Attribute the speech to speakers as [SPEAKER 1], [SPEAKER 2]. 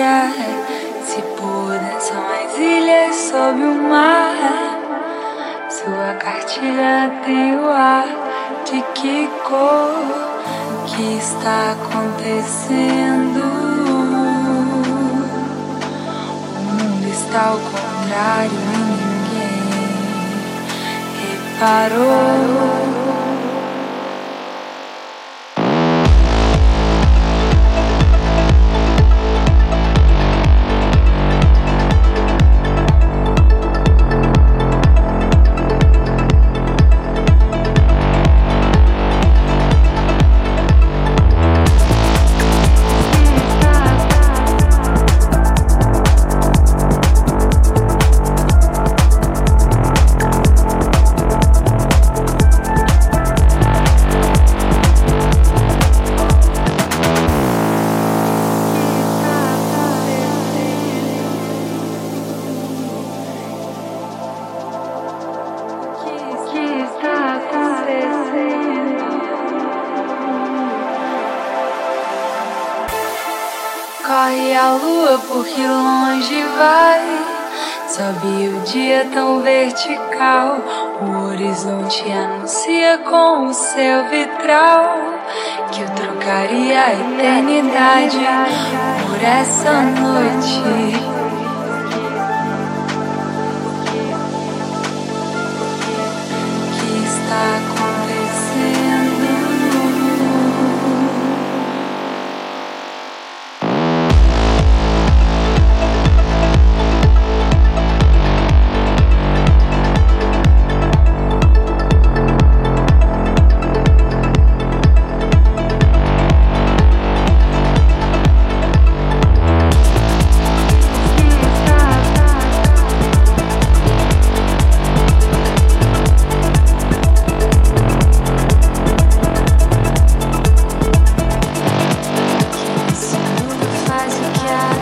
[SPEAKER 1] Se puder são as ilhas sob o mar. Sua cartilha tem o ar de que cor Que está acontecendo O mundo está ao contrário e ninguém. Reparou Corre a lua porque longe vai. Sobe o dia tão vertical. O horizonte anuncia com o seu vitral que eu trocaria a eternidade por essa noite. yeah.